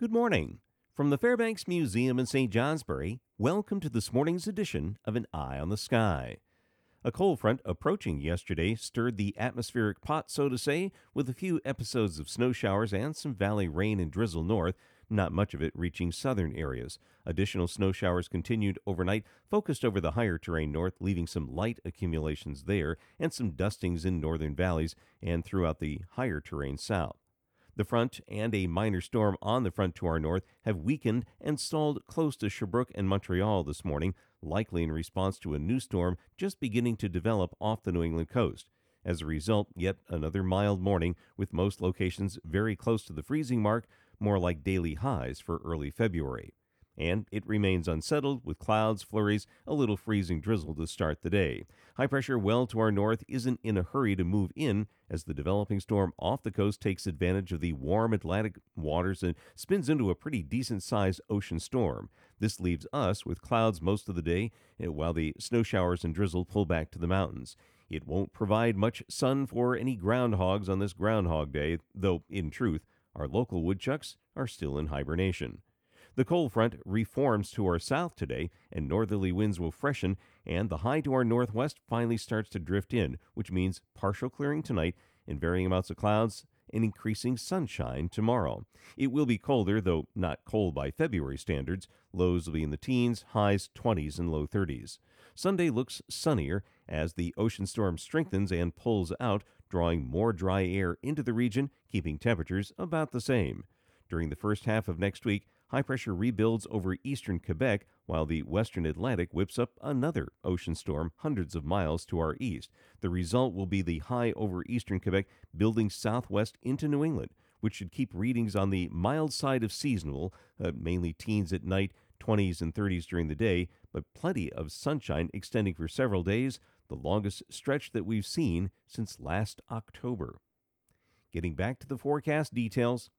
Good morning. From the Fairbanks Museum in St. Johnsbury, welcome to this morning's edition of An Eye on the Sky. A cold front approaching yesterday stirred the atmospheric pot, so to say, with a few episodes of snow showers and some valley rain and drizzle north, not much of it reaching southern areas. Additional snow showers continued overnight, focused over the higher terrain north, leaving some light accumulations there and some dustings in northern valleys and throughout the higher terrain south. The front and a minor storm on the front to our north have weakened and stalled close to Sherbrooke and Montreal this morning, likely in response to a new storm just beginning to develop off the New England coast. As a result, yet another mild morning with most locations very close to the freezing mark, more like daily highs for early February and it remains unsettled with clouds, flurries, a little freezing drizzle to start the day. High pressure well to our north isn't in a hurry to move in as the developing storm off the coast takes advantage of the warm Atlantic waters and spins into a pretty decent sized ocean storm. This leaves us with clouds most of the day eh, while the snow showers and drizzle pull back to the mountains. It won't provide much sun for any groundhogs on this Groundhog Day, though, in truth, our local woodchucks are still in hibernation. The cold front reforms to our south today, and northerly winds will freshen, and the high to our northwest finally starts to drift in, which means partial clearing tonight and varying amounts of clouds and increasing sunshine tomorrow. It will be colder, though not cold by February standards. Lows will be in the teens, highs 20s and low 30s. Sunday looks sunnier as the ocean storm strengthens and pulls out, drawing more dry air into the region, keeping temperatures about the same. During the first half of next week, high pressure rebuilds over eastern Quebec, while the western Atlantic whips up another ocean storm hundreds of miles to our east. The result will be the high over eastern Quebec building southwest into New England, which should keep readings on the mild side of seasonal, uh, mainly teens at night, 20s and 30s during the day, but plenty of sunshine extending for several days, the longest stretch that we've seen since last October. Getting back to the forecast details,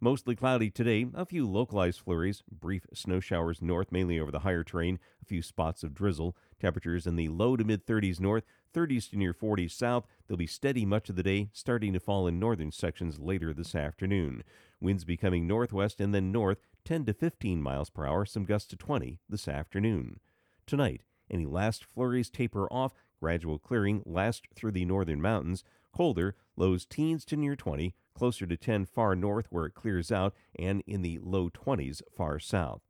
Mostly cloudy today, a few localized flurries, brief snow showers north, mainly over the higher terrain, a few spots of drizzle. Temperatures in the low to mid 30s north, 30s to near 40s south. They'll be steady much of the day, starting to fall in northern sections later this afternoon. Winds becoming northwest and then north, 10 to 15 miles per hour, some gusts to 20 this afternoon. Tonight, any last flurries taper off, gradual clearing last through the northern mountains. Colder, lows teens to near 20, closer to 10 far north where it clears out, and in the low 20s far south.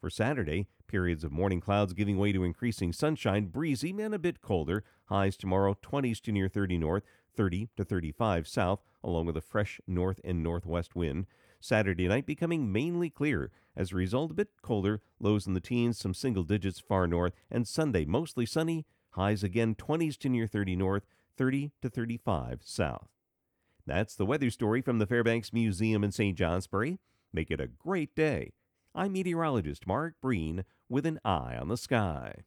For Saturday, periods of morning clouds giving way to increasing sunshine, breezy and a bit colder. Highs tomorrow 20s to near 30 north, 30 to 35 south, along with a fresh north and northwest wind. Saturday night becoming mainly clear. As a result, a bit colder, lows in the teens, some single digits far north, and Sunday mostly sunny, highs again 20s to near 30 north, 30 to 35 south. That's the weather story from the Fairbanks Museum in St. Johnsbury. Make it a great day. I'm meteorologist Mark Breen with an eye on the sky.